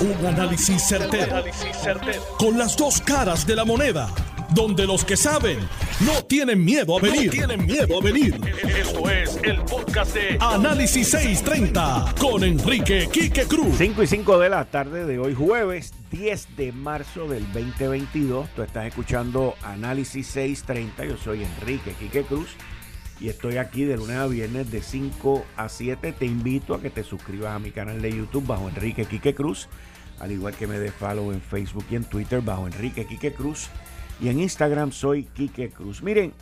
Un análisis certero, Con las dos caras de la moneda. Donde los que saben no tienen miedo a venir. tienen miedo a venir. Esto es el podcast de Análisis 630 con Enrique Quique Cruz. 5 y 5 de la tarde de hoy, jueves 10 de marzo del 2022. Tú estás escuchando Análisis 630. Yo soy Enrique Quique Cruz y estoy aquí de lunes a viernes de 5 a 7. Te invito a que te suscribas a mi canal de YouTube bajo Enrique Quique Cruz, al igual que me des follow en Facebook y en Twitter bajo Enrique Quique Cruz y en Instagram soy Quique Cruz. Miren,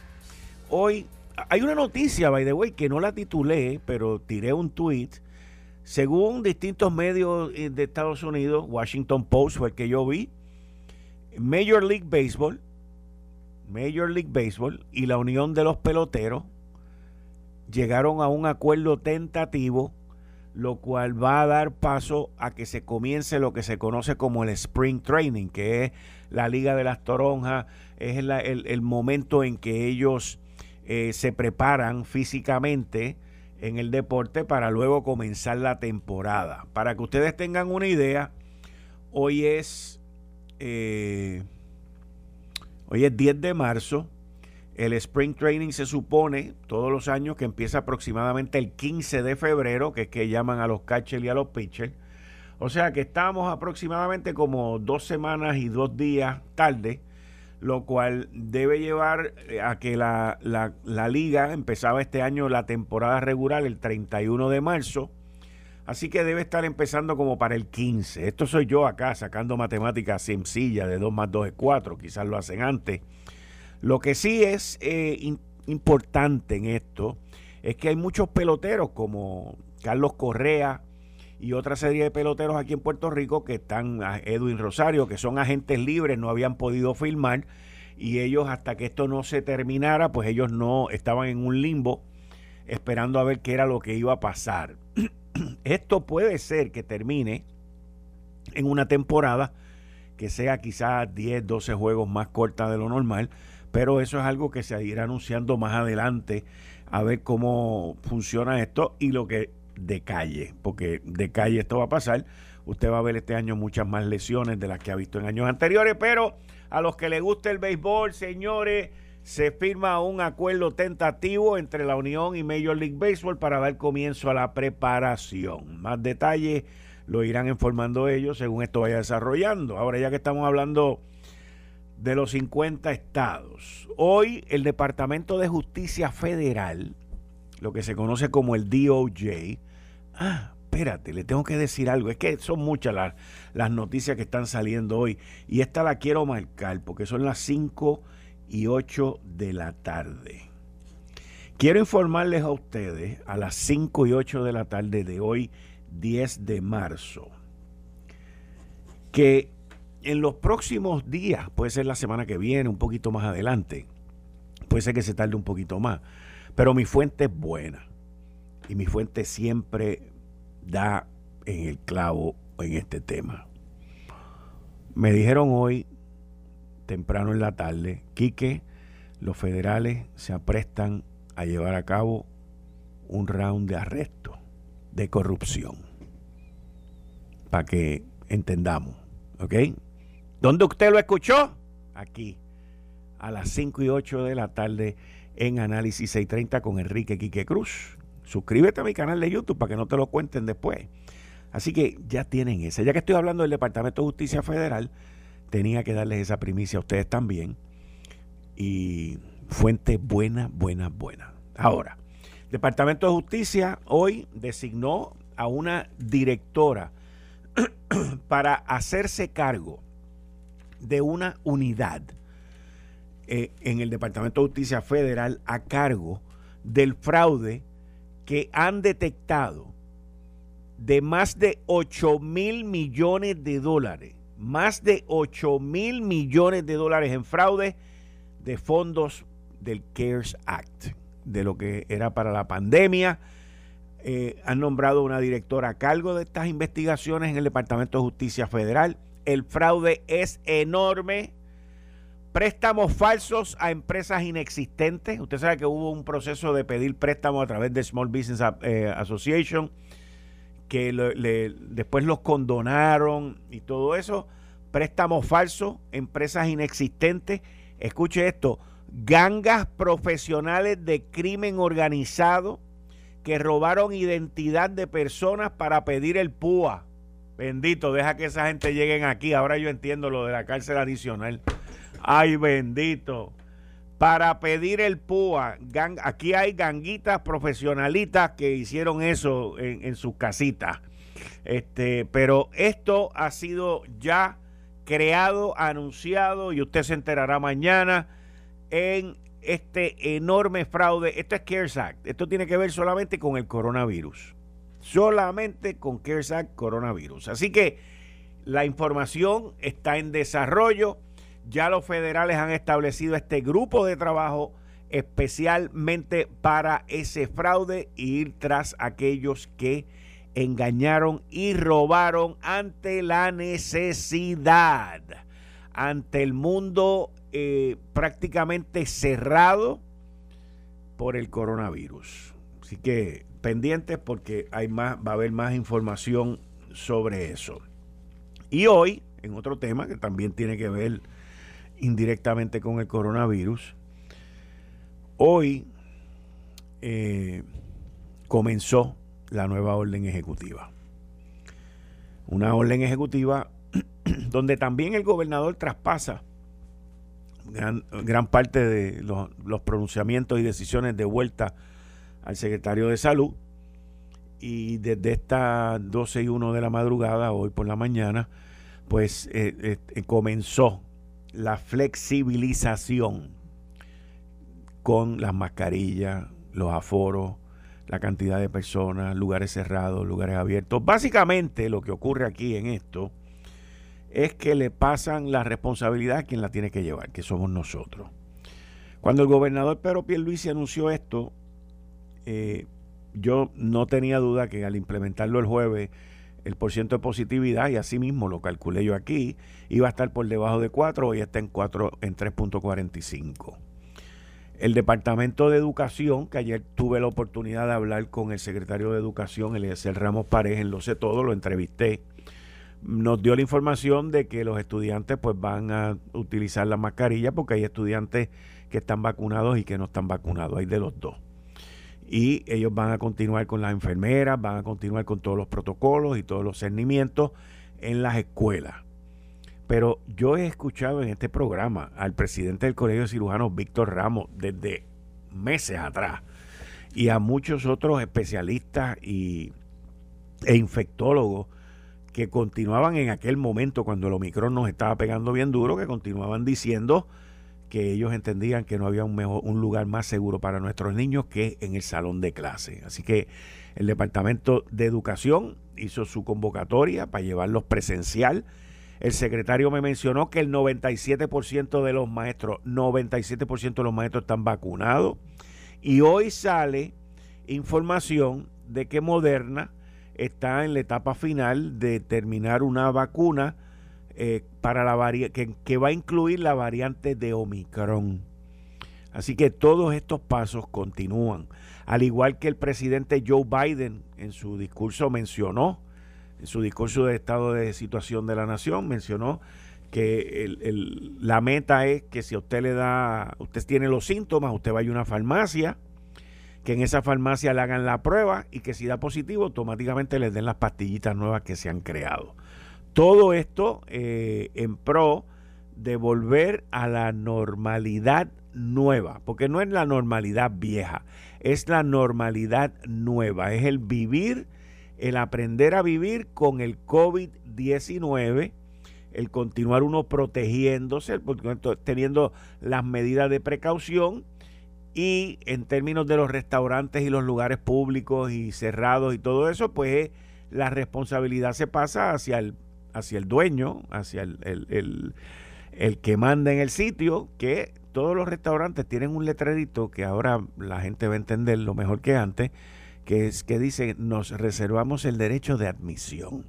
hoy hay una noticia, by the way, que no la titulé, pero tiré un tweet. Según distintos medios eh, de Estados Unidos, Washington Post fue el que yo vi, Major League Baseball, Major League Baseball y la Unión de los Peloteros llegaron a un acuerdo tentativo, lo cual va a dar paso a que se comience lo que se conoce como el Spring Training, que es la Liga de las Toronjas, es el, momento en que ellos eh, se preparan físicamente en el deporte para luego comenzar la temporada. Para que ustedes tengan una idea, hoy es, eh, hoy es 10 de marzo el Spring Training se supone todos los años que empieza aproximadamente el 15 de febrero, que es que llaman a los catchers y a los pitchers. O sea que estamos aproximadamente como dos semanas y dos días tarde, lo cual debe llevar eh, a que la, la liga empezaba este año la temporada regular el 31 de marzo. Así que debe estar empezando como para el 15. Esto soy yo acá sacando matemáticas sencillas de 2 más 2 es 4. Quizás lo hacen antes. Lo que sí es eh, importante en esto es que hay muchos peloteros como Carlos Correa y otra serie de peloteros aquí en Puerto Rico que están, Edwin Rosario, que son agentes libres, no habían podido filmar y ellos hasta que esto no se terminara, pues ellos no estaban en un limbo esperando a ver qué era lo que iba a pasar. esto puede ser que termine en una temporada que sea quizás 10, 12 juegos más corta de lo normal, pero eso es algo que se irá anunciando más adelante a ver cómo funciona esto y lo que de calle, porque de calle esto va a pasar. Usted va a ver este año muchas más lesiones de las que ha visto en años anteriores, pero a los que les gusta el béisbol, señores, se firma un acuerdo tentativo entre la Unión y Major League Baseball para dar comienzo a la preparación. Más detalles lo irán informando ellos según esto vaya desarrollando. Ahora ya que estamos hablando de los 50 estados. Hoy el Departamento de Justicia Federal, lo que se conoce como el DOJ, ah, espérate, le tengo que decir algo, es que son muchas las, las noticias que están saliendo hoy y esta la quiero marcar porque son las 5 y 8 de la tarde. Quiero informarles a ustedes a las 5 y 8 de la tarde de hoy, 10 de marzo, que en los próximos días, puede ser la semana que viene, un poquito más adelante, puede ser que se tarde un poquito más, pero mi fuente es buena y mi fuente siempre da en el clavo en este tema. Me dijeron hoy, temprano en la tarde, Quique, los federales se aprestan a llevar a cabo un round de arresto de corrupción. Para que entendamos, ¿ok? ¿Dónde usted lo escuchó? Aquí, a las 5 y 8 de la tarde en Análisis 630 con Enrique Quique Cruz. Suscríbete a mi canal de YouTube para que no te lo cuenten después. Así que ya tienen esa. Ya que estoy hablando del Departamento de Justicia Federal, tenía que darles esa primicia a ustedes también. Y fuente buena, buena, buena. Ahora, Departamento de Justicia hoy designó a una directora para hacerse cargo de una unidad eh, en el Departamento de Justicia Federal a cargo del fraude que han detectado de más de 8 mil millones de dólares, más de 8 mil millones de dólares en fraude de fondos del CARES Act, de lo que era para la pandemia. Eh, han nombrado una directora a cargo de estas investigaciones en el Departamento de Justicia Federal el fraude es enorme. Préstamos falsos a empresas inexistentes. Usted sabe que hubo un proceso de pedir préstamos a través de Small Business eh, Association que después los condonaron y todo eso, préstamos falsos, empresas inexistentes. Escuche esto, gangas profesionales de crimen organizado que robaron identidad de personas para pedir el PUA. Bendito, deja que esa gente lleguen aquí. Ahora yo entiendo lo de la cárcel adicional. Ay, bendito. Para pedir el PUA. aquí hay ganguitas profesionalitas que hicieron eso en, sus casitas. Este, pero esto ha sido ya creado, anunciado y usted se enterará mañana en este enorme fraude. Esto es CARES Act. Esto tiene que ver solamente con el coronavirus. Solamente con CARES Act coronavirus. Así que la información está en desarrollo. Ya los federales han establecido este grupo de trabajo especialmente para ese fraude e ir tras aquellos que engañaron y robaron ante la necesidad, ante el mundo eh, prácticamente cerrado por el coronavirus. Así que pendientes porque hay más, va a haber más información sobre eso. Y hoy, en otro tema que también tiene que ver indirectamente con el coronavirus, hoy eh, comenzó la nueva orden ejecutiva. Una orden ejecutiva donde también el gobernador traspasa gran, gran parte de los, los, pronunciamientos y decisiones de vuelta al secretario de salud. Y desde estas 12 y 1 de la madrugada, hoy por la mañana, pues eh, eh, comenzó la flexibilización con las mascarillas, los aforos, la cantidad de personas, lugares cerrados, lugares abiertos. Básicamente lo que ocurre aquí en esto es que le pasan la responsabilidad a quien la tiene que llevar, que somos nosotros. Cuando el gobernador Pedro Pierluisi anunció esto, eh, yo no tenía duda que al implementarlo el jueves, el porciento de positividad, y así mismo lo calculé yo aquí, iba a estar por debajo de 4, hoy está en 4, en 3.45. El Departamento de Educación, que ayer tuve la oportunidad de hablar con el secretario de Educación, el Ramos Pareja, en Lo sé todo, lo entrevisté nos dio la información de que los estudiantes pues van a utilizar la mascarilla porque hay estudiantes que están vacunados y que no están vacunados, hay de los dos. Y ellos van a continuar con las enfermeras, van a continuar con todos los protocolos y todos los cernimientos en las escuelas. Pero yo he escuchado en este programa al presidente del Colegio de Cirujanos, Víctor Ramos, desde meses atrás, y a muchos otros especialistas y, e infectólogos que continuaban en aquel momento cuando el Omicron nos estaba pegando bien duro, que continuaban diciendo que ellos entendían que no había un, mejor, un lugar más seguro para nuestros niños que en el salón de clase. Así que el Departamento de Educación hizo su convocatoria para llevarlos presencial. El secretario me mencionó que el 97% de los maestros, 97% de los maestros están vacunados. Y hoy sale información de que Moderna está en la etapa final de terminar una vacuna eh, para la que, que va a incluir la variante de Omicron. Así que todos estos pasos continúan. Al igual que el presidente Joe Biden en su discurso mencionó, en su discurso de estado de situación de la nación, mencionó que el, la meta es que si usted le da, usted tiene los síntomas, usted vaya a una farmacia, que en esa farmacia le hagan la prueba y que si da positivo automáticamente les den las pastillitas nuevas que se han creado. Todo esto eh, en pro de volver a la normalidad nueva, porque no es la normalidad vieja, es la normalidad nueva, es el vivir, el aprender a vivir con el COVID-19, el continuar uno protegiéndose, teniendo las medidas de precaución y en términos de los restaurantes y los lugares públicos y cerrados y todo eso, pues la responsabilidad se pasa hacia el, hacia el dueño, hacia el, el, el, que manda en el sitio, que todos los restaurantes tienen un letrerito que ahora la gente va a entender lo mejor que antes, que es que dice nos reservamos el derecho de admisión.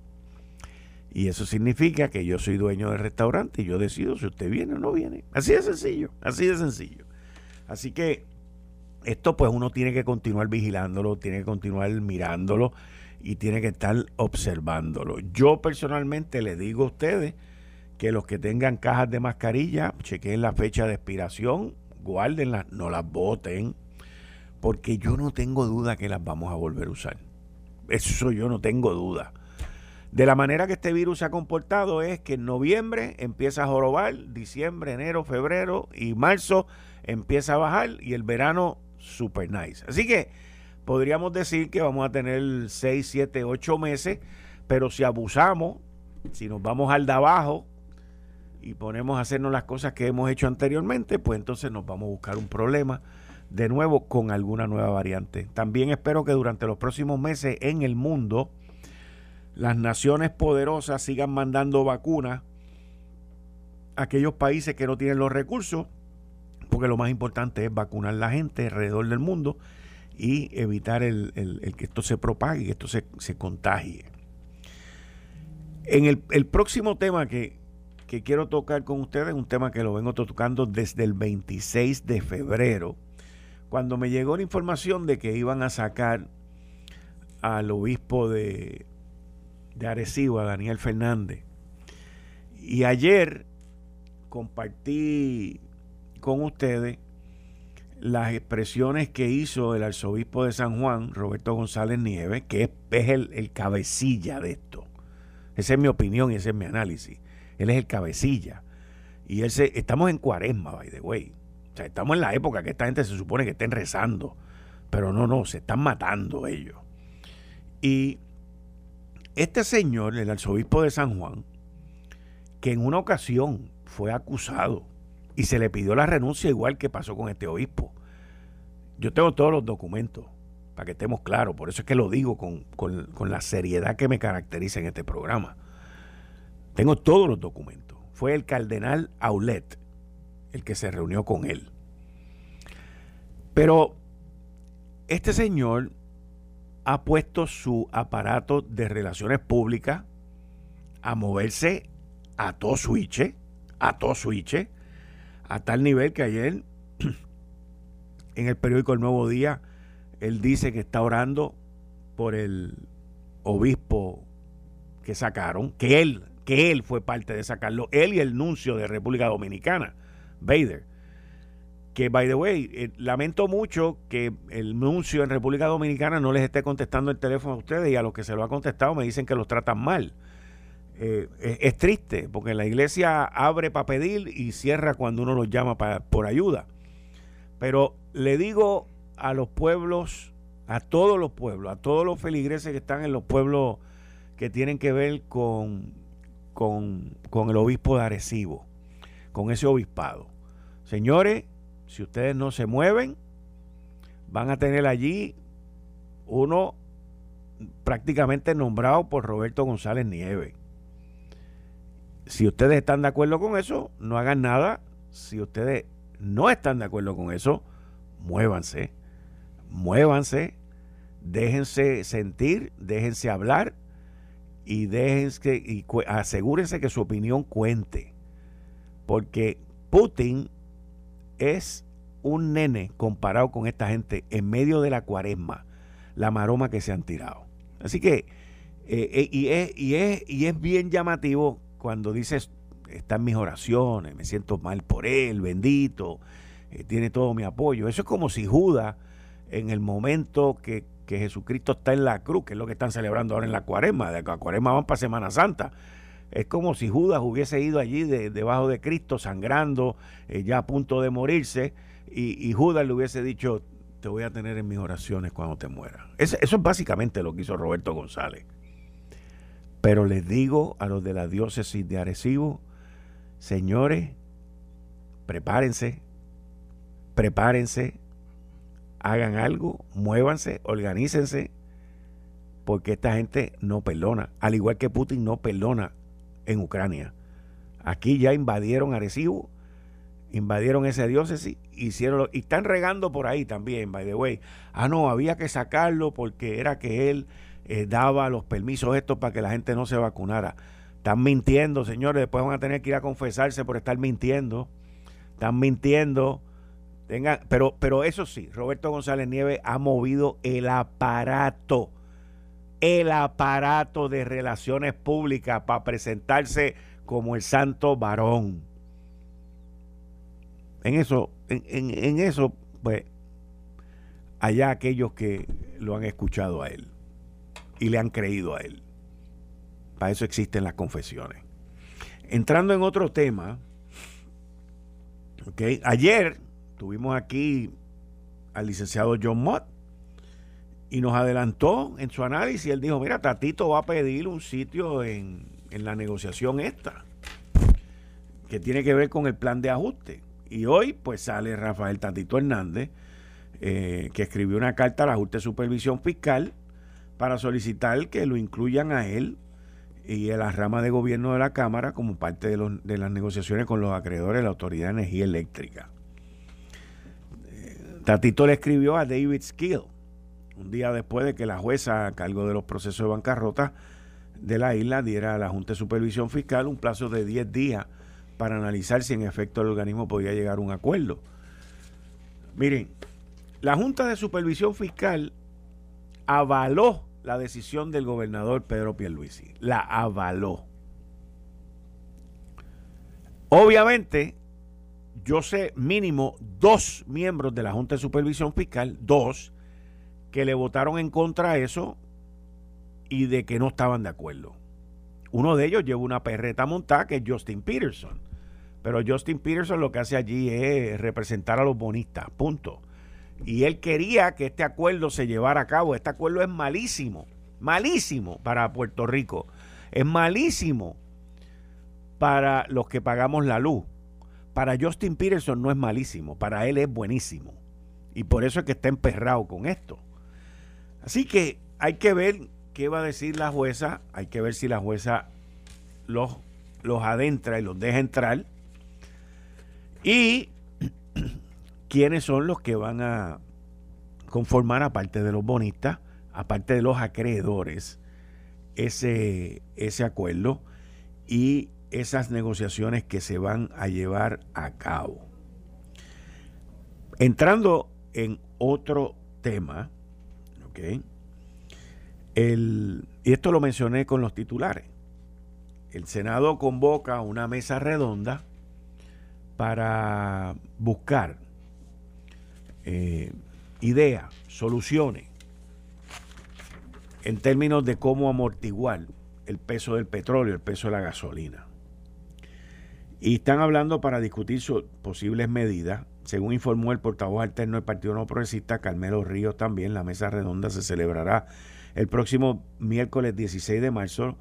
Y eso significa que yo soy dueño del restaurante y yo decido si usted viene o no viene. Así de sencillo, así de sencillo. Así que esto pues uno tiene que continuar vigilándolo, tiene que continuar mirándolo. Y tiene que estar observándolo. Yo personalmente les digo a ustedes que los que tengan cajas de mascarilla, chequen la fecha de expiración, guárdenlas, no las boten, porque yo no tengo duda que las vamos a volver a usar. Eso yo no tengo duda. De la manera que este virus se ha comportado es que en noviembre empieza a jorobar, diciembre, enero, febrero y marzo empieza a bajar y el verano super nice. Así que podríamos decir que vamos a tener 6, 7, 8 meses, pero si abusamos, si nos vamos al de abajo y ponemos a hacernos las cosas que hemos hecho anteriormente, pues entonces nos vamos a buscar un problema de nuevo con alguna nueva variante. También espero que durante los próximos meses en el mundo las naciones poderosas sigan mandando vacunas a aquellos países que no tienen los recursos, porque lo más importante es vacunar a la gente alrededor del mundo y evitar el, que esto se propague, que esto se, contagie. En el, próximo tema que, que quiero tocar con ustedes, un tema que lo vengo tocando desde el 26 de febrero, cuando me llegó la información de que iban a sacar al obispo de, de Arecibo, a Daniel Fernández. Y ayer compartí con ustedes las expresiones que hizo el arzobispo de San Juan, Roberto González Nieves, que es, el, cabecilla de esto. Esa es mi opinión y ese es mi análisis. Él es el cabecilla. Y él se, estamos en cuaresma, by the way. O sea, estamos en la época que esta gente se supone que estén rezando. Pero no, no, se están matando ellos. Y este señor, el arzobispo de San Juan, que en una ocasión fue acusado y se le pidió la renuncia igual que pasó con este obispo. Yo tengo todos los documentos, para que estemos claros, por eso es que lo digo con, con la seriedad que me caracteriza en este programa. Tengo todos los documentos. Fue el cardenal Aulet el que se reunió con él. Pero este señor ha puesto su aparato de relaciones públicas a moverse a todo switch, a todo switch, a tal nivel que ayer en el periódico El Nuevo Día él dice que está orando por el obispo que sacaron, que él, que él fue parte de sacarlo, él y el nuncio de República Dominicana, Bader que, by the way, eh, lamento mucho que el nuncio en República Dominicana no les esté contestando el teléfono a ustedes y a los que se lo ha contestado me dicen que los tratan mal. Eh, es, triste porque la iglesia abre para pedir y cierra cuando uno los llama por ayuda. Pero le digo a los pueblos, a todos los pueblos, a todos los feligreses que están en los pueblos que tienen que ver con, con, con el obispo de Arecibo, con ese obispado. Señores, si ustedes no se mueven, van a tener allí uno prácticamente nombrado por Roberto González Nieves. Si ustedes están de acuerdo con eso, no hagan nada. Si ustedes no están de acuerdo con eso, muévanse. Muévanse. Déjense sentir, déjense hablar y déjense y asegúrense que su opinión cuente. Porque Putin es un nene comparado con esta gente en medio de la cuaresma, la maroma que se han tirado. Así que, eh, eh, y, es, y, es, y es bien llamativo cuando dices, están mis oraciones, me siento mal por él, bendito, eh, tiene todo mi apoyo. Eso es como si Judas, en el momento que, que, Jesucristo está en la cruz, que es lo que están celebrando ahora en la cuaresma, de la cuaresma van para Semana Santa, es como si Judas hubiese ido allí debajo de Cristo sangrando, eh, ya a punto de morirse, y, Judas le hubiese dicho, te voy a tener en mis oraciones cuando te muera. eso es básicamente lo que hizo Roberto González. Pero les digo a los de la diócesis de Arecibo, señores, prepárense, prepárense, hagan algo, muévanse, organícense, porque esta gente no perdona, al igual que Putin no perdona en Ucrania. Aquí ya invadieron Arecibo, invadieron esa diócesis, hicieron y están regando por ahí también, by the way. Ah, no, había que sacarlo porque era que él eh, daba los permisos estos para que la gente no se vacunara. Están mintiendo, señores, después van a tener que ir a confesarse por estar mintiendo. Están mintiendo. Tengan, pero, pero eso sí, Roberto González Nieves ha movido el aparato el aparato de relaciones públicas para presentarse como el santo varón. En eso, en, eso, pues, allá aquellos que lo han escuchado a él y le han creído a él. Para eso existen las confesiones. Entrando en otro tema, okay, ayer tuvimos aquí al licenciado John Mott y nos adelantó en su análisis. Él dijo, mira, Tatito va a pedir un sitio en, en la negociación esta, que tiene que ver con el plan de ajuste. Y hoy pues sale Rafael Tatito Hernández, eh, que escribió una carta a la Junta de Supervisión Fiscal para solicitar que lo incluyan a él y a la rama de gobierno de la Cámara como parte de, los, de las negociaciones con los acreedores de la Autoridad de Energía Eléctrica. Eh, Tatito le escribió a David Skill, un día después de que la jueza a cargo de los procesos de bancarrota de la isla diera a la Junta de Supervisión Fiscal un plazo de 10 días para analizar si en efecto el organismo podía llegar a un acuerdo. Miren, la Junta de Supervisión Fiscal avaló la decisión del gobernador Pedro Pierluisi. La avaló. Obviamente, yo sé mínimo dos miembros de la Junta de Supervisión Fiscal, dos, que le votaron en contra de eso y de que no estaban de acuerdo. Uno de ellos lleva una perreta montada que es Justin Peterson. Pero Justin Peterson lo que hace allí es representar a los bonistas, punto. Y él quería que este acuerdo se llevara a cabo. Este acuerdo es malísimo, malísimo para Puerto Rico. Es malísimo para los que pagamos la luz. Para Justin Peterson no es malísimo, para él es buenísimo. Y por eso es que está emperrado con esto. Así que hay que ver qué va a decir la jueza, hay que ver si la jueza los, los adentra y los deja entrar y quiénes son los que van a conformar, aparte de los bonistas, aparte de los acreedores, ese, ese acuerdo y esas negociaciones que se van a llevar a cabo. Entrando en otro tema. El, y esto lo mencioné con los titulares. El Senado convoca una mesa redonda para buscar eh, ideas, soluciones en términos de cómo amortiguar el peso del petróleo, el peso de la gasolina. Y están hablando para discutir posibles medidas. Según informó el portavoz alterno del Partido No Progresista, Carmelo Ríos, también la mesa redonda se celebrará el próximo miércoles 16 de marzo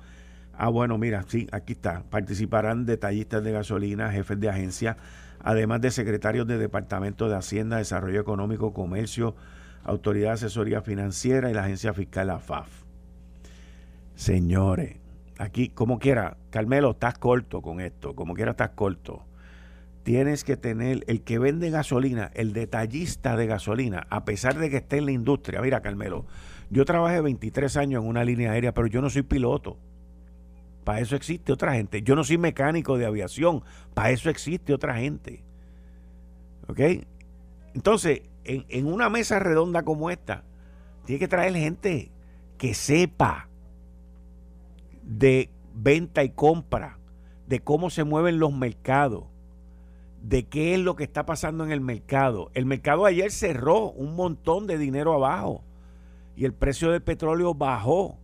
Ah, bueno, mira, sí, aquí está. Participarán detallistas de gasolina, jefes de agencia, además de secretarios de Departamento de Hacienda, Desarrollo Económico, Comercio, Autoridad de Asesoría Financiera y la Agencia Fiscal AFAF. Señores, aquí, como quiera, Carmelo, estás corto con esto, como quiera, estás corto. Tienes que tener el que vende gasolina, el detallista de gasolina, a pesar de que esté en la industria. Mira, Carmelo, yo trabajé 23 años en una línea aérea, pero yo no soy piloto. Para eso existe otra gente. Yo no soy mecánico de aviación. Para eso existe otra gente. ¿Ok? Entonces, en, una mesa redonda como esta, tiene que traer gente que sepa de venta y compra, de cómo se mueven los mercados, de qué es lo que está pasando en el mercado. El mercado ayer cerró un montón de dinero abajo y el precio del petróleo bajó.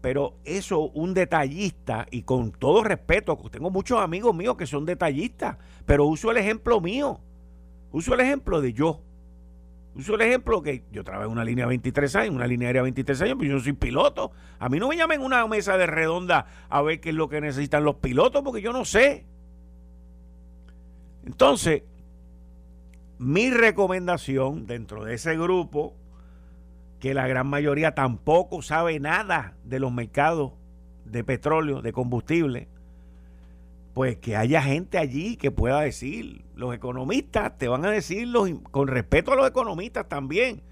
Pero eso, un detallista, y con todo respeto, tengo muchos amigos míos que son detallistas, pero uso el ejemplo mío. Uso el ejemplo de yo. Uso el ejemplo que yo trabajé en una línea 23 años, una línea aérea 23 años, pero yo soy piloto. A mí no me llamen una mesa de redonda a ver qué es lo que necesitan los pilotos, porque yo no sé. Entonces, mi recomendación dentro de ese grupo que la gran mayoría tampoco sabe nada de los mercados de petróleo, de combustible, pues que haya gente allí que pueda decir, los economistas te van a decir con respeto a los economistas también,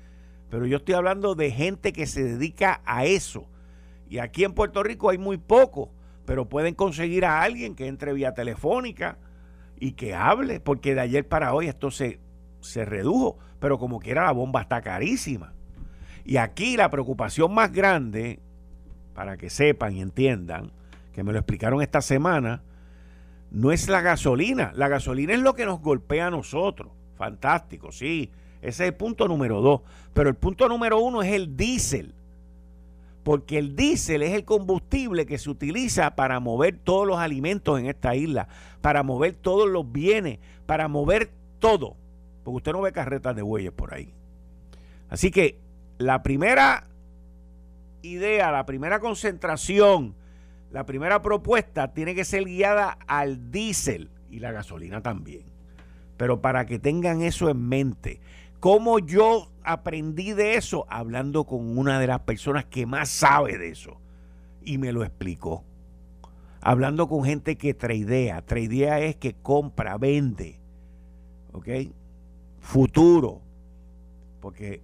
pero yo estoy hablando de gente que se dedica a eso. Y aquí en Puerto Rico hay muy poco, pero pueden conseguir a alguien que entre vía telefónica y que hable, porque de ayer para hoy esto se, se redujo, pero como quiera la bomba está carísima. Y aquí la preocupación más grande para que sepan y entiendan, que me lo explicaron esta semana, no es la gasolina. La gasolina es lo que nos golpea a nosotros. Fantástico, sí. Ese es el punto número dos. Pero el punto número uno es el diésel. Porque el diésel es el combustible que se utiliza para mover todos los alimentos en esta isla, para mover todos los bienes, para mover todo. Porque usted no ve carretas de bueyes por ahí. Así que la primera idea, la primera concentración, la primera propuesta tiene que ser guiada al diésel y la gasolina también. Pero para que tengan eso en mente, ¿cómo yo aprendí de eso? Hablando con una de las personas que más sabe de eso y me lo explicó. Hablando con gente que tradea. Tradea es que compra, vende. ¿Ok? Futuro. Porque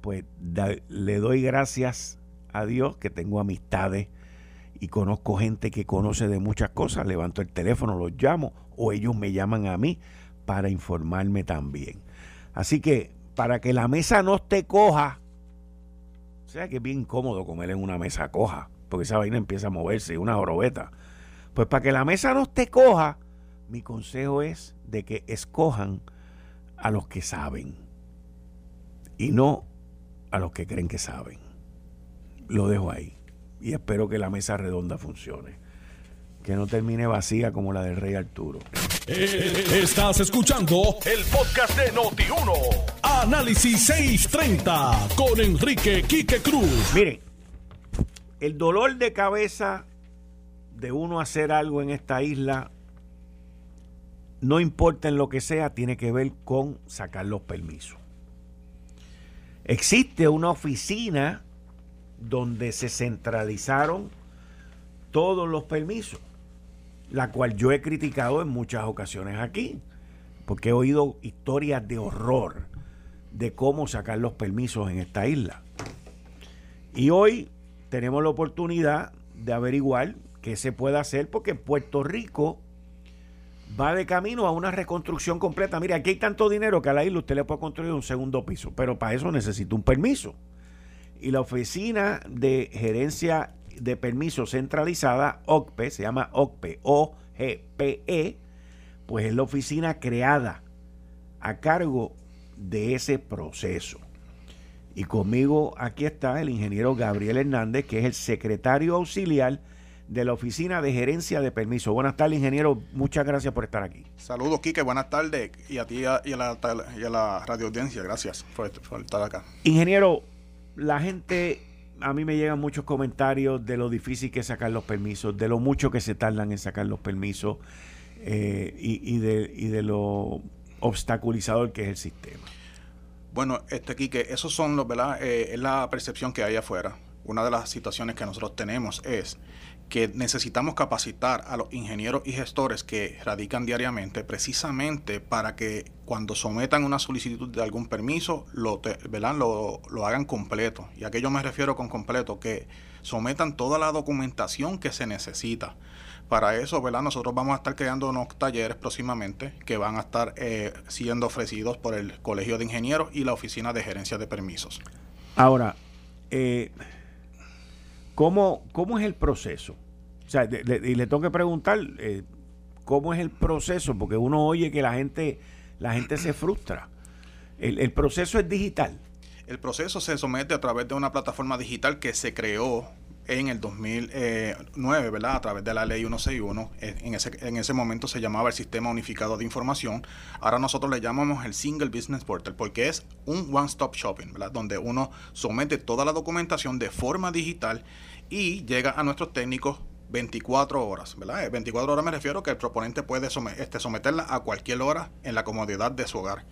pues le doy gracias a Dios que tengo amistades y conozco gente que conoce de muchas cosas. Levanto el teléfono, los llamo o ellos me llaman a mí para informarme también. Así que para que la mesa no esté coja, o sea que es bien cómodo comer en una mesa coja, porque esa vaina empieza a moverse, una jorobeta. Pues para que la mesa no esté coja, mi consejo es de que escojan a los que saben y no a los que creen que saben. Lo dejo ahí y espero que la mesa redonda funcione. Que no termine vacía como la del Rey Arturo. Eh, estás escuchando el podcast de Noti1. Análisis 630 con Enrique Quique Cruz. Miren, el dolor de cabeza de uno hacer algo en esta isla, no importa en lo que sea, tiene que ver con sacar los permisos. Existe una oficina donde se centralizaron todos los permisos, la cual yo he criticado en muchas ocasiones aquí, porque he oído historias de horror de cómo sacar los permisos en esta isla. Y hoy tenemos la oportunidad de averiguar qué se puede hacer, porque Puerto Rico va de camino a una reconstrucción completa. Mire, aquí hay tanto dinero que a la isla usted le puede construir un segundo piso, pero para eso necesita un permiso. Y la oficina de gerencia de permisos centralizada, OCPE, se llama OCPE, O-G-P-E, pues es la oficina creada a cargo de ese proceso. Y conmigo aquí está el ingeniero Gabriel Hernández, que es el secretario auxiliar de la Oficina de Gerencia de Permiso. Buenas tardes, ingeniero. Muchas gracias por estar aquí. Saludos, Quique. Buenas tardes. Y a ti y a, la, y a la radio audiencia. Gracias por, estar acá. Ingeniero, la gente, a mí me llegan muchos comentarios de lo difícil que es sacar los permisos, de lo mucho que se tardan en sacar los permisos eh, y, de, y de lo obstaculizador que es el sistema. Bueno, este Quique, esos son los, ¿verdad? Eh, es la percepción que hay afuera. Una de las situaciones que nosotros tenemos es que necesitamos capacitar a los ingenieros y gestores que radican diariamente precisamente para que cuando sometan una solicitud de algún permiso lo, lo, lo hagan completo. Y a qué yo me refiero con completo, que sometan toda la documentación que se necesita. Para eso, ¿verdad? Nosotros vamos a estar creando unos talleres próximamente que van a estar eh, siendo ofrecidos por el Colegio de Ingenieros y la Oficina de Gerencia de Permisos. Ahora, eh, ¿Cómo, cómo es el proceso? O sea, y le tengo que preguntar, eh, ¿cómo es el proceso? Porque uno oye que la gente, la gente se frustra. El, proceso es digital. El proceso se somete a través de una plataforma digital que se creó en el 2009, ¿verdad? A través de la ley 161. En ese, en ese momento se llamaba el Sistema Unificado de Información. Ahora nosotros le llamamos el Single Business Portal porque es un one-stop shopping, ¿verdad? Donde uno somete toda la documentación de forma digital y llega a nuestros técnicos 24 horas, ¿verdad? 24 horas me refiero que el proponente puede este, someterla a cualquier hora en la comodidad de su hogar.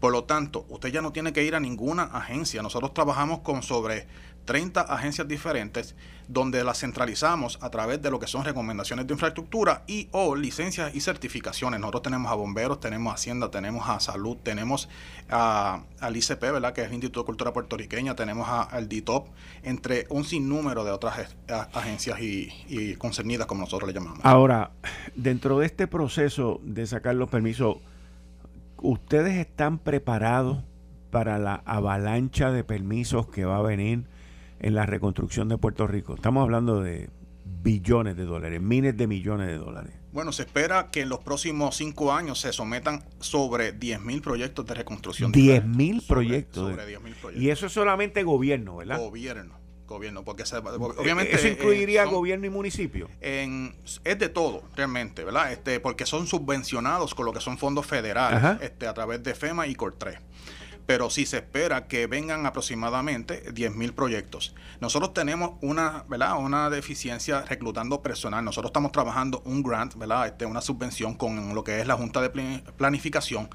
Por lo tanto, usted ya no tiene que ir a ninguna agencia. Nosotros trabajamos con sobre 30 agencias diferentes donde las centralizamos a través de lo que son recomendaciones de infraestructura y o licencias y certificaciones. Nosotros tenemos a bomberos, tenemos a Hacienda, tenemos a Salud, tenemos a, al ICP, ¿verdad? que es el Instituto de Cultura Puertorriqueña, tenemos al DITOP, entre un sinnúmero de otras agencias y, y concernidas, como nosotros le llamamos. Ahora, dentro de este proceso de sacar los permisos, ¿ustedes están preparados para la avalancha de permisos que va a venir? en la reconstrucción de Puerto Rico? Estamos hablando de billones de dólares, miles de millones de dólares. Bueno, se espera que en los próximos cinco años se sometan sobre 10 mil proyectos de reconstrucción. 10 mil proyectos. Sobre, proyectos. Y eso es solamente gobierno, ¿verdad? Gobierno gobierno, porque obviamente... ¿Eso incluiría gobierno y municipio? En, es de todo, realmente, ¿verdad? Este, porque son subvencionados con lo que son fondos federales este, a través de FEMA y COR3 pero sí se espera que vengan aproximadamente 10.000 proyectos. Nosotros tenemos una, ¿verdad? una deficiencia reclutando personal. Nosotros estamos trabajando un grant, ¿verdad? Este, una subvención con lo que es la Junta de Planificación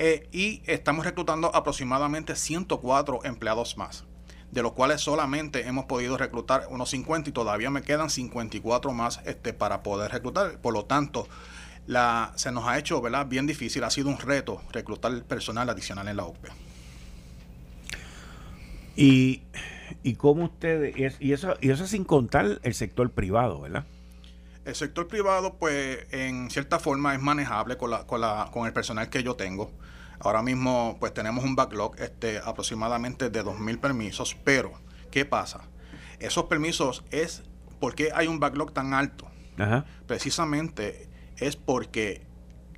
eh, y estamos reclutando aproximadamente 104 empleados más de los cuales solamente hemos podido reclutar unos 50 y todavía me quedan 54 más este, para poder reclutar. Por lo tanto, la, se nos ha hecho ¿verdad? bien difícil, ha sido un reto reclutar personal adicional en la OPE. Y, y cómo ustedes, y eso, y eso sin contar el sector privado, ¿verdad? El sector privado, pues, en cierta forma es manejable con, la, con, la, con el personal que yo tengo. Ahora mismo, pues, tenemos un backlog este, aproximadamente de 2.000 permisos, pero, ¿qué pasa? Esos permisos es, ¿por qué hay un backlog tan alto? Precisamente es porque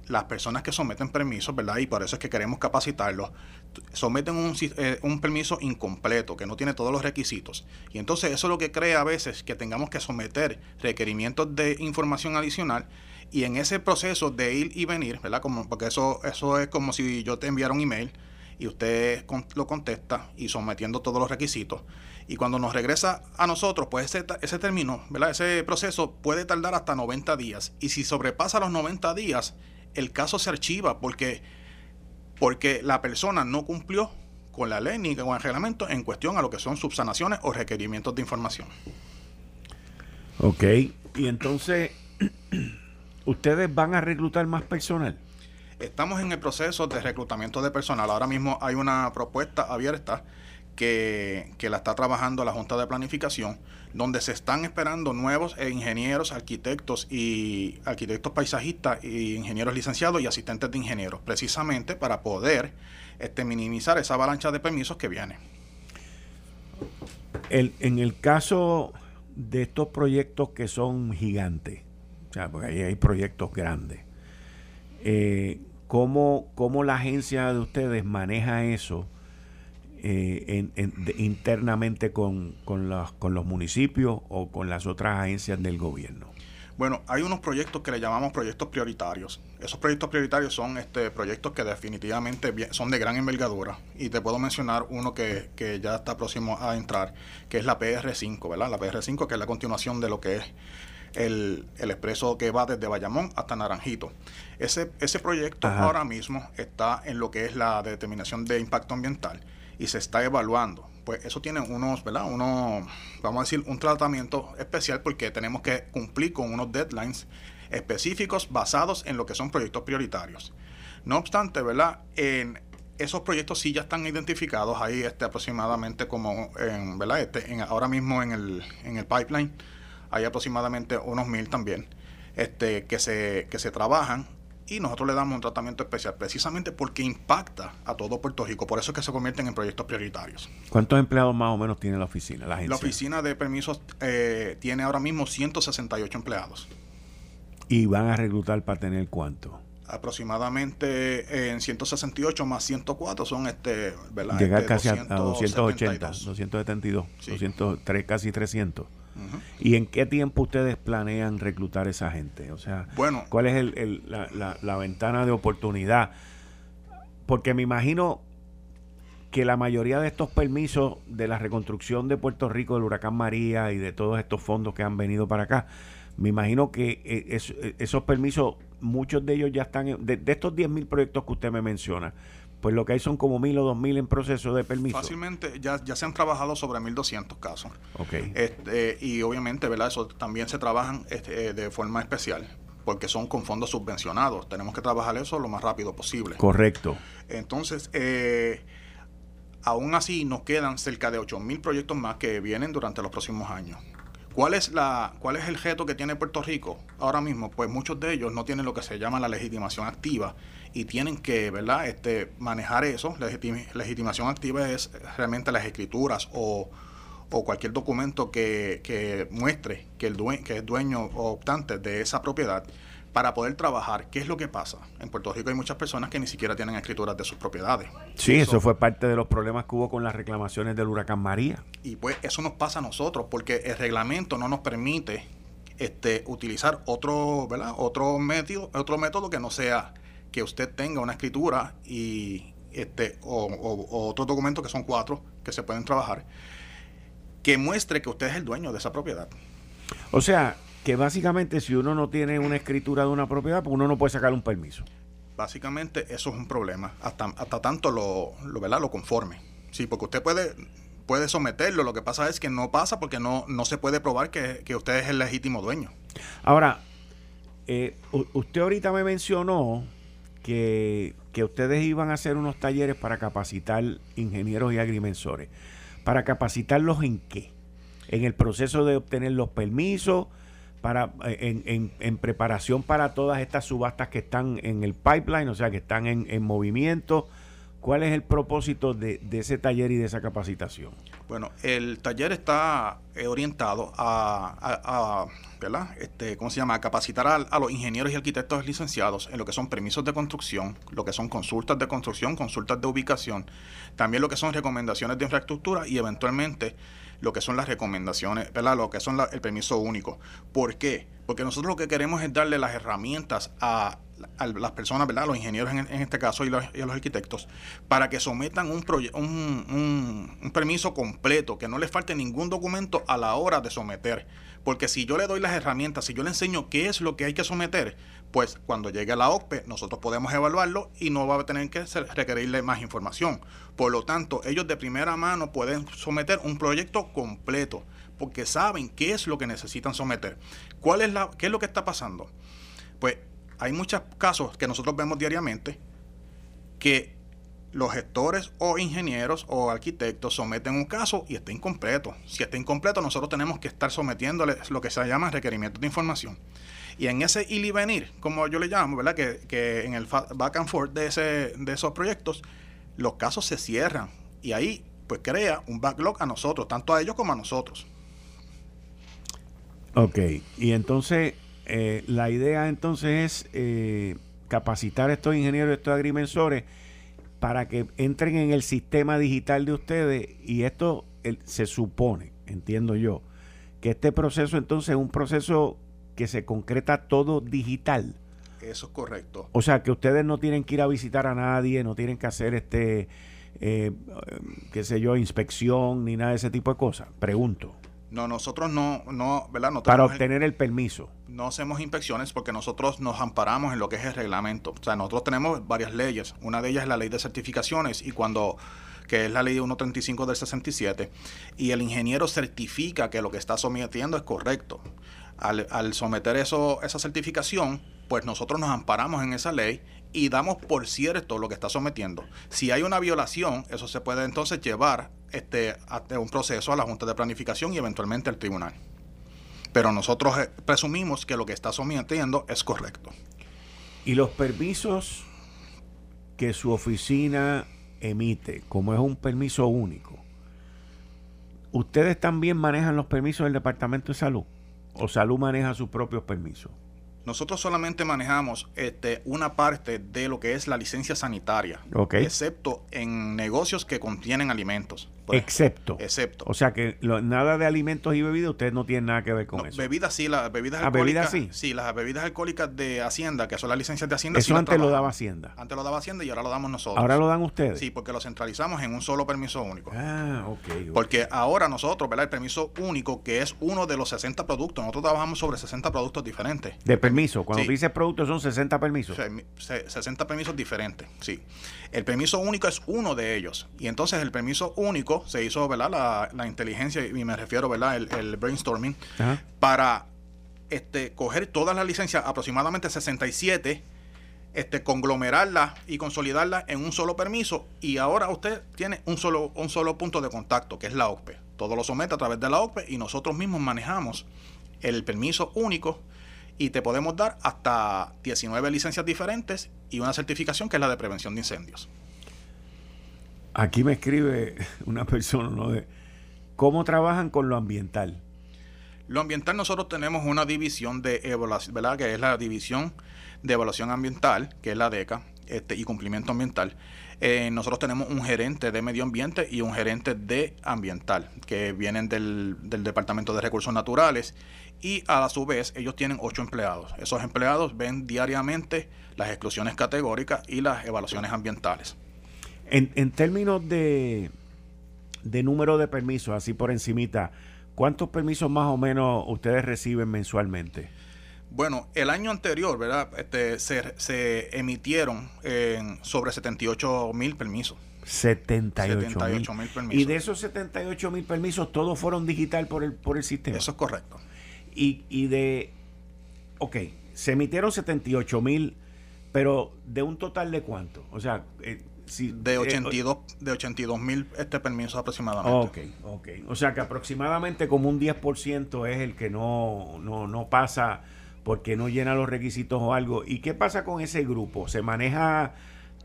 las personas que someten permisos, ¿verdad? Y por eso es que queremos capacitarlos, someten un, eh, un, permiso incompleto, que no tiene todos los requisitos. Y entonces eso es lo que crea a veces que tengamos que someter requerimientos de información adicional y en ese proceso de ir y venir, ¿verdad? Como, porque eso, eso es como si yo te enviara un email y usted lo contesta y sometiendo todos los requisitos. Y cuando nos regresa a nosotros, pues ese, ese término, ¿verdad? Ese proceso puede tardar hasta 90 días. Y si sobrepasa los 90 días, el caso se archiva porque, porque la persona no cumplió con la ley ni con el reglamento en cuestión a lo que son subsanaciones o requerimientos de información. Ok, y entonces, ¿ustedes van a reclutar más personal? Estamos en el proceso de reclutamiento de personal. Ahora mismo hay una propuesta abierta que, la está trabajando la Junta de Planificación, donde se están esperando nuevos ingenieros, arquitectos y arquitectos paisajistas y ingenieros licenciados y asistentes de ingenieros, precisamente para poder este, minimizar esa avalancha de permisos que viene. El, en el caso de estos proyectos que son gigantes, porque ahí hay proyectos grandes, eh, ¿cómo, ¿cómo, la agencia de ustedes maneja eso eh, internamente con, con, los, con los municipios o con las otras agencias del gobierno? Bueno, hay unos proyectos que le llamamos proyectos prioritarios. Esos proyectos prioritarios son este, proyectos que definitivamente son de gran envergadura. Y te puedo mencionar uno que, que ya está próximo a entrar, que es la PR5, ¿verdad? La PR5, que es la continuación de lo que es el, expreso que va desde Bayamón hasta Naranjito. Ese, ese proyecto ahora mismo está en lo que es la determinación de impacto ambiental y se está evaluando. Pues eso tiene unos, ¿verdad? Uno, vamos a decir, un tratamiento especial porque tenemos que cumplir con unos deadlines específicos basados en lo que son proyectos prioritarios. No obstante, ¿verdad? En esos proyectos sí ya están identificados ahí este, aproximadamente como en, ¿verdad? Este, en, ahora mismo en el, en el pipeline hay aproximadamente unos mil también, este, que, se, que se trabajan y nosotros le damos un tratamiento especial precisamente porque impacta a todo Puerto Rico. Por eso es que se convierten en proyectos prioritarios. ¿Cuántos empleados más o menos tiene la oficina? La, la oficina de permisos eh, tiene ahora mismo 168 empleados. ¿Y van a reclutar para tener cuánto? Aproximadamente en 168 más 104 son este, ¿verdad? Llegar este, casi a, 280, 272, 203, casi 300. ¿Y en qué tiempo ustedes planean reclutar a esa gente? O sea, bueno, ¿cuál es el, la, ventana de oportunidad? Porque me imagino que la mayoría de estos permisos de la reconstrucción de Puerto Rico, del huracán María y de todos estos fondos que han venido para acá, me imagino que eh, eh, esos permisos, muchos de ellos ya están, de, de estos 10.000 proyectos que usted me menciona, pues lo que hay son como mil o dos mil en proceso de permiso. Fácilmente, ya, ya se han trabajado sobre 1.200 casos. Ok. Este, y obviamente, ¿verdad? Eso también se trabajan este, eh, de forma especial, porque son con fondos subvencionados. Tenemos que trabajar eso lo más rápido posible. Correcto. Entonces, eh, aún así nos quedan cerca de mil proyectos más que vienen durante los próximos años. ¿Cuál es, la, ¿Cuál es el reto que tiene Puerto Rico ahora mismo? Pues muchos de ellos no tienen lo que se llama la legitimación activa y tienen que ¿verdad? Este, manejar eso. La legitimación activa es realmente las escrituras o, o cualquier documento que, muestre que, el que es dueño o optante de esa propiedad para poder trabajar. ¿Qué es lo que pasa? En Puerto Rico hay muchas personas que ni siquiera tienen escrituras de sus propiedades. Sí, eso, fue parte de los problemas que hubo con las reclamaciones del huracán María. Y pues eso nos pasa a nosotros porque el reglamento no nos permite este, utilizar otro, ¿verdad? otro método, otro método que no sea que usted tenga una escritura y este o, o, otros documentos que son cuatro que se pueden trabajar que muestre que usted es el dueño de esa propiedad. O sea, que básicamente si uno no tiene una escritura de una propiedad, pues uno no puede sacar un permiso. Básicamente eso es un problema, hasta, hasta tanto lo, lo, ¿verdad? lo conforme. Sí, porque usted puede, puede someterlo, lo que pasa es que no pasa porque no, no se puede probar que, usted es el legítimo dueño. Ahora, eh, usted ahorita me mencionó que, que ustedes iban a hacer unos talleres para capacitar ingenieros y agrimensores. ¿Para capacitarlos en qué? En el proceso de obtener los permisos, para en, en, preparación para todas estas subastas que están en el pipeline, o sea, que están en, movimiento. ¿Cuál es el propósito de, ese taller y de esa capacitación? Bueno, el taller está eh, orientado a, ¿verdad? Este, ¿cómo se llama? A capacitar a, los ingenieros y arquitectos licenciados en lo que son permisos de construcción, lo que son consultas de construcción, consultas de ubicación, también lo que son recomendaciones de infraestructura y eventualmente lo que son las recomendaciones, ¿verdad? Lo que son el permiso único. ¿Por qué? Porque nosotros lo que queremos es darle las herramientas a, las personas, ¿verdad? Los ingenieros en, este caso y los, los, arquitectos, para que sometan un, un, un permiso completo, que no les falte ningún documento a la hora de someter. Porque si yo le doy las herramientas, si yo le enseño qué es lo que hay que someter, pues cuando llegue a la OCPE nosotros podemos evaluarlo y no va a tener que requerirle más información. Por lo tanto, ellos de primera mano pueden someter un proyecto completo porque saben qué es lo que necesitan someter. ¿Cuál es la, ¿Qué es lo que está pasando? Pues hay muchos casos que nosotros vemos diariamente que los gestores o ingenieros o arquitectos someten un caso y está incompleto. Si está incompleto, nosotros tenemos que estar sometiéndole lo que se llama requerimientos de información. Y en ese ir y venir, como yo le llamo, ¿verdad? Que, en el back and forth de, ese, de esos proyectos, los casos se cierran. Y ahí, pues crea un backlog a nosotros, tanto a ellos como a nosotros. Ok, y entonces eh, la idea entonces es eh, capacitar a estos ingenieros, estos agrimensores, para que entren en el sistema digital de ustedes y esto se supone, entiendo yo, que este proceso entonces es un proceso que se concreta todo digital. Eso es correcto. O sea, que ustedes no tienen que ir a visitar a nadie, no tienen que hacer este, eh, qué sé yo, inspección ni nada de ese tipo de cosas. Pregunto. No, nosotros no, no, ¿verdad? No Para obtener el, permiso. No hacemos inspecciones porque nosotros nos amparamos en lo que es el reglamento. O sea, nosotros tenemos varias leyes. Una de ellas es la ley de certificaciones y cuando que es la ley 135 del 67, y el ingeniero certifica que lo que está sometiendo es correcto al, someter eso, esa certificación, pues nosotros nos amparamos en esa ley y damos por cierto lo que está sometiendo. Si hay una violación, eso se puede entonces llevar este, a un proceso a la Junta de Planificación y eventualmente al tribunal. Pero nosotros eh, presumimos que lo que está sometiendo es correcto. Y los permisos que su oficina emite, como es un permiso único, ¿ustedes también manejan los permisos del Departamento de Salud? O Salud maneja sus propios permisos? Nosotros solamente manejamos este, una parte de lo que es la licencia sanitaria, excepto en negocios que contienen alimentos. Excepto. Excepto. O sea que nada de alimentos y bebidas, ustedes no tienen nada que ver con eso. Bebidas sí, las bebidas ah, alcohólicas. sí? Sí, las bebidas alcohólicas de Hacienda, que son las licencias de Hacienda. Eso antes lo daba Hacienda. Antes lo daba Hacienda y ahora lo damos nosotros. ¿Ahora lo dan ustedes? Sí, porque lo centralizamos en un solo permiso único. Ah, ok. Porque ahora nosotros, ¿verdad? El permiso único, que es uno de los 60 productos, nosotros trabajamos sobre 60 productos diferentes. De permiso. Cuando dices productos son 60 permisos. 60 permisos diferentes, sí. El permiso único es uno de ellos. Y entonces el permiso único se hizo, ¿verdad? La, inteligencia, y me refiero, ¿verdad? El, brainstorming, para este, coger todas las licencias, aproximadamente 67, este, conglomerarlas y consolidarlas en un solo permiso. Y ahora usted tiene un solo, un solo punto de contacto, que es la OCPE. Todo lo somete a través de la OCPE y nosotros mismos manejamos el permiso único y te podemos dar hasta 19 licencias diferentes y una certificación que es la de prevención de incendios. Aquí me escribe una persona, ¿no? De, ¿Cómo trabajan con lo ambiental? Lo ambiental nosotros tenemos una división de evaluación, ¿verdad? Que es la división de evaluación ambiental, que es la DECA, este, y cumplimiento ambiental. Eh, nosotros tenemos un gerente de medio ambiente y un gerente de ambiental, que vienen del, del Departamento de Recursos Naturales y a su vez ellos tienen ocho empleados. Esos empleados ven diariamente las exclusiones categóricas y las evaluaciones ambientales. En, en términos de, de número de permisos, así por encimita, ¿Cuántos permisos más o menos ustedes reciben mensualmente? Bueno, el año anterior, ¿verdad? Este, se, emitieron sobre 78 mil permisos. 78, mil permisos. Y de esos 78 mil permisos, todos fueron digital por el, por el sistema. Eso es correcto. Y, y de. Ok, se emitieron 78 mil, pero de un total de cuánto? O sea, eh, de 82 eh, de 82 mil este permiso aproximadamente. Ok, ok. O sea que aproximadamente como un 10% es el que no, no, no pasa porque no llena los requisitos o algo. ¿Y qué pasa con ese grupo? ¿Se maneja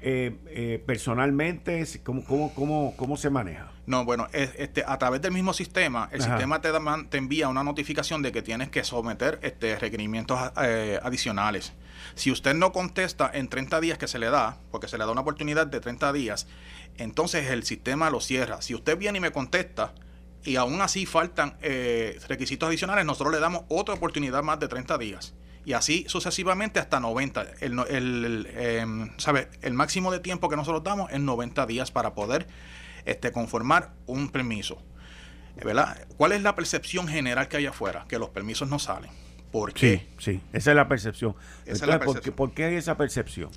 eh, eh, personalmente? ¿Cómo, cómo, cómo, cómo se maneja? No, bueno, este, a través del mismo sistema, el sistema te, te envía una notificación de que tienes que someter este, requerimientos adicionales. Si usted no contesta en 30 días que se le da, porque se le da una oportunidad de 30 días, entonces el sistema lo cierra. Si usted viene y me contesta y aún así faltan eh, requisitos adicionales, nosotros le damos otra oportunidad más de 30 días. Y así sucesivamente hasta 90. El, el, em, ¿sabe? el máximo de tiempo que nosotros damos es 90 días para poder este, conformar un permiso. ¿verdad? ¿Cuál es la percepción general que hay afuera? Que los permisos no salen. ¿Por qué? Sí, esa es la percepción. ¿por, qué, hay esa percepción?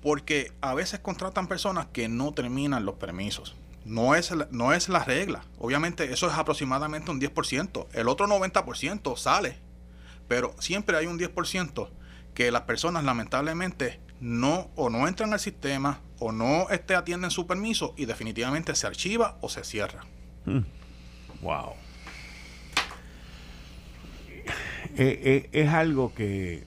Porque a veces contratan personas que no terminan los permisos. No es, no es la regla. Obviamente eso es aproximadamente un 10%. El otro 90% sale. Pero siempre hay un 10% que las personas lamentablemente no o no entran al sistema o no este, atienden su permiso y definitivamente se archiva o se cierra. Mm. Wow. Eh, eh, es algo que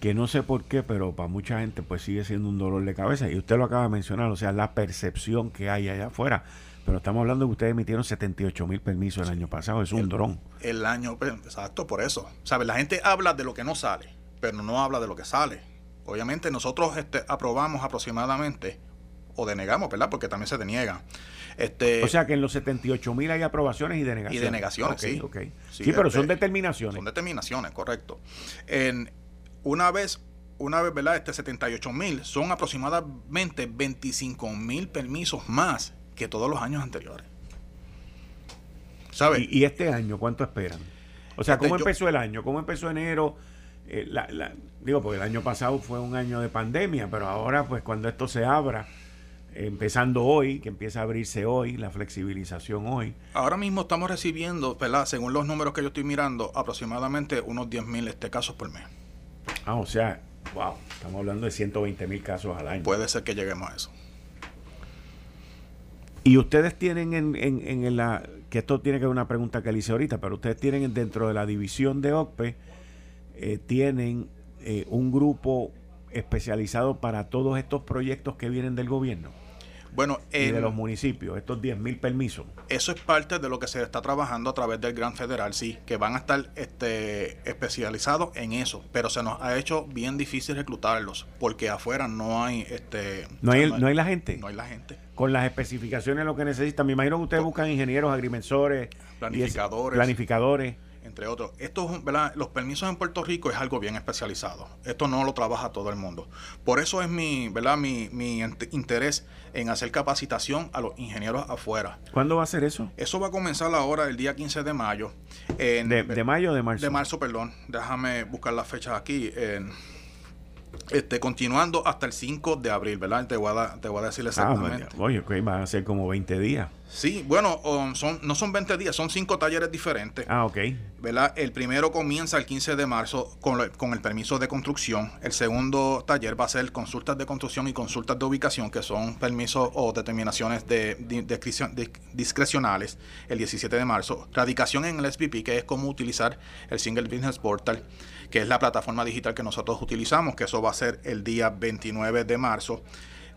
que no sé por qué, pero para mucha gente pues sigue siendo un dolor de cabeza. Y usted lo acaba de mencionar, o sea, la percepción que hay allá afuera. Pero estamos hablando de que ustedes emitieron 78 mil permisos el año pasado, es un dron. El año, pues, exacto, por eso. ¿Sabe? La gente habla de lo que no sale, pero no habla de lo que sale. Obviamente nosotros este, aprobamos aproximadamente, o denegamos, ¿verdad? Porque también se deniegan este, o sea que en los 78 mil hay aprobaciones y denegaciones. Y denegaciones, sí. Sí, pero son este, determinaciones. Son determinaciones, correcto. En, una vez, una vez, ¿verdad? Este 78 mil son aproximadamente 25 mil permisos más que todos los años anteriores. ¿Sabes? ¿Y, este año cuánto esperan? O sea, ¿cómo empezó el año? ¿Cómo empezó enero? Eh, digo, porque el año pasado fue un año de pandemia, pero ahora, pues cuando esto se abra, empezando hoy, que empieza a abrirse hoy, la flexibilización hoy. Ahora mismo estamos recibiendo, ¿verdad? según los números que yo estoy mirando, aproximadamente unos 10.000 este, casos por mes. Ah, o sea, wow, estamos hablando de 120 mil casos al año. Puede ser que lleguemos a eso. Y ustedes tienen en, en, la, que esto tiene que ver una pregunta que le hice ahorita, pero ustedes tienen dentro de la división de OCPE, eh, tienen eh, un grupo especializado para todos estos proyectos que vienen del gobierno. Bueno, y de los municipios, estos 10 mil permisos. Eso es parte de lo que se está trabajando a través del Gran Federal, sí, que van a estar este, especializados en eso, pero se nos ha hecho bien difícil reclutarlos, porque afuera no hay... Este, no, hay, no hay la gente. No hay la gente. Con las especificaciones lo que necesitan. Me imagino que ustedes buscan ingenieros, agrimensores, planificadores. planificadores entre otros. Esto, Los permisos en Puerto Rico es algo bien especializado. Esto no lo trabaja todo el mundo. Por eso es mi, ¿verdad? Mi, mi interés en hacer capacitación a los ingenieros afuera. ¿Cuándo va a ser eso? Eso va a comenzar ahora el día 15 de mayo. de, mayo o de marzo? De marzo, perdón. Déjame buscar las fechas aquí. En, este, continuando hasta el 5 de abril, ¿verdad? Te voy a, te voy a decir ah, exactamente. Ah, oye, ok, van a ser como 20 días. Sí, bueno, son, no son 20 días, son 5 talleres diferentes. Ah, ok. ¿verdad? El primero comienza el 15 de marzo con, con, el permiso de construcción. El segundo taller va a ser consultas de construcción y consultas de ubicación, que son permisos o determinaciones de, de, discrecionales, el 17 de marzo. Radicación en el SPP, que es cómo utilizar el Single Business Portal que es la plataforma digital que nosotros utilizamos, que eso va a ser el día 29 de marzo.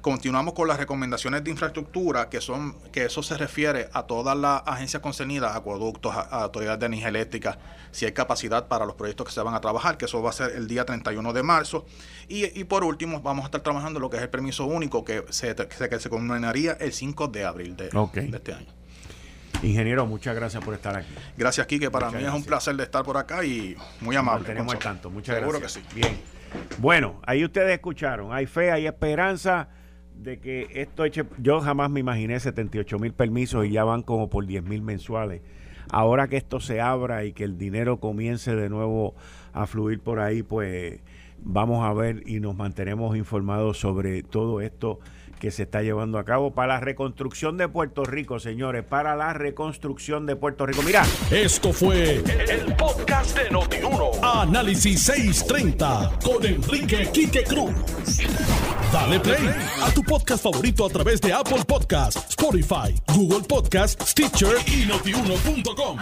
Continuamos con las recomendaciones de infraestructura, que son que eso se refiere a todas las agencias concernidas, acueductos, a, autoridades de energía eléctrica, si hay capacidad para los proyectos que se van a trabajar, que eso va a ser el día 31 de marzo. Y, por último, vamos a estar trabajando lo que es el permiso único, que se, que se conmemoraría el 5 de abril de, este año. Ingeniero, muchas gracias por estar aquí. Gracias, Kike. Para mí es un placer de estar por acá y muy amable. Tenemos tanto. Muchas Seguro gracias. que sí. Bien. Bueno, ahí ustedes escucharon. Hay fe, hay esperanza de que esto eche. Yo jamás me imaginé 78 mil permisos y ya van como por 10 mil mensuales. Ahora que esto se abra y que el dinero comience de nuevo a fluir por ahí, pues vamos a ver y nos mantenemos informados sobre todo esto que se está llevando a cabo para la reconstrucción de Puerto Rico, señores, para la reconstrucción de Puerto Rico. Mira, esto fue el, podcast de Notiuno. Análisis 630 con Enrique Quique Cruz. Dale play a tu podcast favorito a través de Apple Podcasts, Spotify, Google Podcasts, Stitcher y notiuno.com.